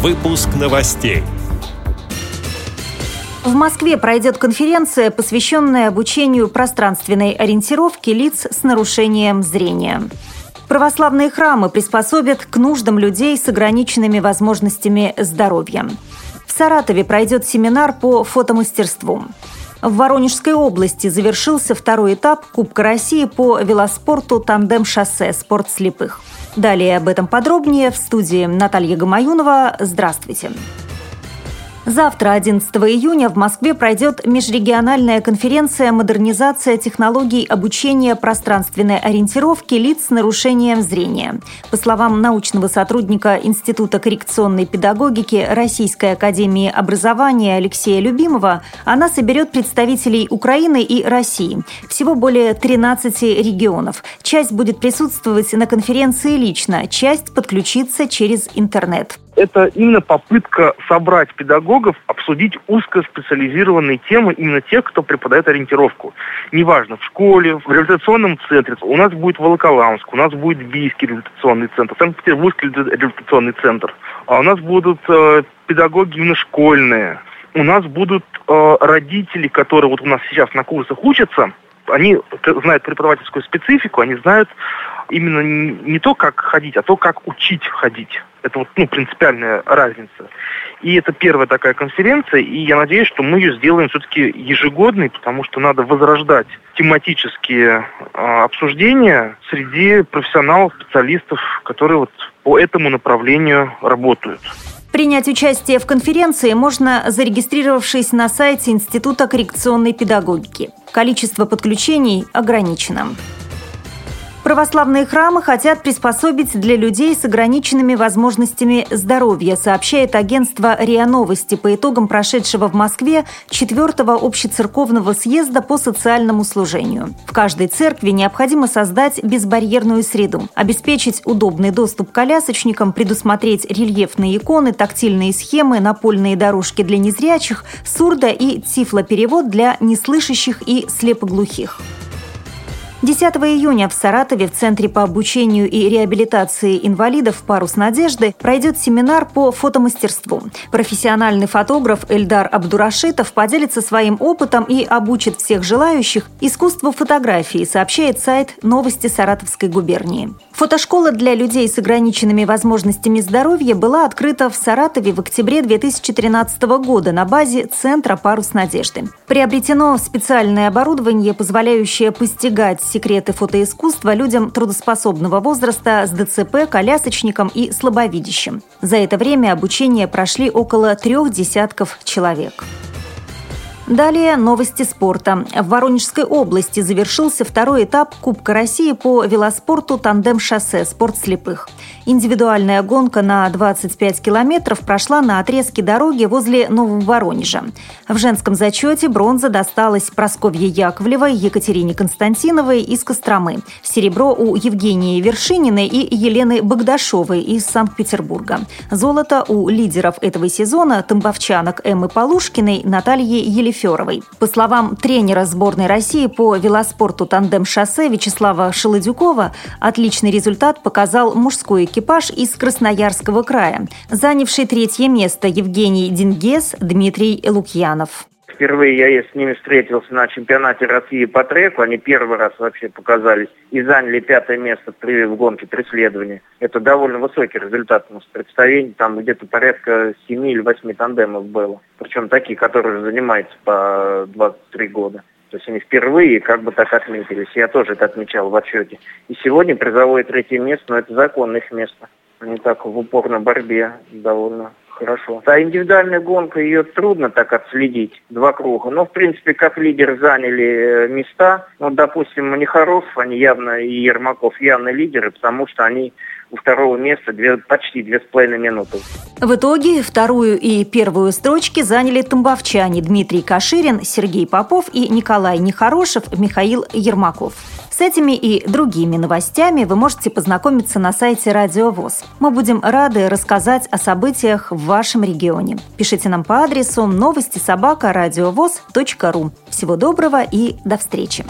Выпуск новостей. В Москве пройдет конференция, посвященная обучению пространственной ориентировки лиц с нарушением зрения. Православные храмы приспособят к нуждам людей с ограниченными возможностями здоровья. В Саратове пройдет семинар по фотомастерству. В Воронежской области завершился второй этап Кубка России по велоспорту «Тандем-шоссе. Спорт слепых». Далее об этом подробнее в студии Наталья Гамаюнова. Здравствуйте. Здравствуйте. Завтра, 11 июня, в Москве пройдет межрегиональная конференция «Модернизация технологий обучения пространственной ориентировки лиц с нарушением зрения». По словам научного сотрудника Института коррекционной педагогики Российской академии образования Алексея Любимова, она соберет представителей Украины и России. Всего более 13 регионов. Часть будет присутствовать на конференции лично, часть подключится через интернет это именно попытка собрать педагогов, обсудить узкоспециализированные темы именно тех, кто преподает ориентировку. Неважно, в школе, в реабилитационном центре. У нас будет Волоколамск, у нас будет Бийский реабилитационный центр, Санкт-Петербургский реабилитационный центр. А у нас будут э, педагоги именно школьные. У нас будут э, родители, которые вот у нас сейчас на курсах учатся, они знают преподавательскую специфику, они знают именно не то, как ходить, а то, как учить ходить. Это вот, ну, принципиальная разница. И это первая такая конференция, и я надеюсь, что мы ее сделаем все-таки ежегодной, потому что надо возрождать тематические э, обсуждения среди профессионалов, специалистов, которые вот по этому направлению работают. Принять участие в конференции можно, зарегистрировавшись на сайте Института коррекционной педагогики. Количество подключений ограничено. Православные храмы хотят приспособить для людей с ограниченными возможностями здоровья, сообщает агентство РИА Новости по итогам прошедшего в Москве 4-го общецерковного съезда по социальному служению. В каждой церкви необходимо создать безбарьерную среду, обеспечить удобный доступ колясочникам, предусмотреть рельефные иконы, тактильные схемы, напольные дорожки для незрячих, сурдо- и тифлоперевод для неслышащих и слепоглухих. 10 июня в Саратове в Центре по обучению и реабилитации инвалидов «Парус надежды» пройдет семинар по фотомастерству. Профессиональный фотограф Эльдар Абдурашитов поделится своим опытом и обучит всех желающих искусству фотографии, сообщает сайт «Новости Саратовской губернии». Фотошкола для людей с ограниченными возможностями здоровья была открыта в Саратове в октябре 2013 года на базе Центра «Парус надежды». Приобретено специальное оборудование, позволяющее постигать секреты фотоискусства людям трудоспособного возраста с ДЦП, колясочником и слабовидящим. За это время обучение прошли около трех десятков человек. Далее новости спорта. В Воронежской области завершился второй этап Кубка России по велоспорту «Тандем-шоссе. Спорт слепых». Индивидуальная гонка на 25 километров прошла на отрезке дороги возле Нового Воронежа. В женском зачете бронза досталась Просковье Яковлевой, Екатерине Константиновой из Костромы. Серебро у Евгении Вершининой и Елены Богдашовой из Санкт-Петербурга. Золото у лидеров этого сезона – тамбовчанок Эммы Полушкиной, Натальи Елефеевой Феровой. По словам тренера сборной России по велоспорту «Тандем-шоссе» Вячеслава Шелодюкова, отличный результат показал мужской экипаж из Красноярского края, занявший третье место Евгений Дингес, Дмитрий Лукьянов. Впервые я с ними встретился на чемпионате России по треку. Они первый раз вообще показались и заняли пятое место в гонке преследования. Это довольно высокий результат у нас представлений. Там где-то порядка 7 или 8 тандемов было. Причем такие, которые занимаются по 23 года. То есть они впервые как бы так отметились. Я тоже это отмечал в отчете. И сегодня призовое третье место, но это законное их место. Они так в упорной борьбе довольно хорошо. А индивидуальная гонка, ее трудно так отследить, два круга. Но, в принципе, как лидеры заняли э, места, ну, допустим, Манихаров, они явно, и Ермаков явно лидеры, потому что они у второго места две, почти две с половиной минуты. В итоге вторую и первую строчки заняли тамбовчане Дмитрий Каширин, Сергей Попов и Николай Нехорошев, Михаил Ермаков. С этими и другими новостями вы можете познакомиться на сайте Радио ВОЗ. Мы будем рады рассказать о событиях в вашем регионе. Пишите нам по адресу новости собака ру. Всего доброго и до встречи!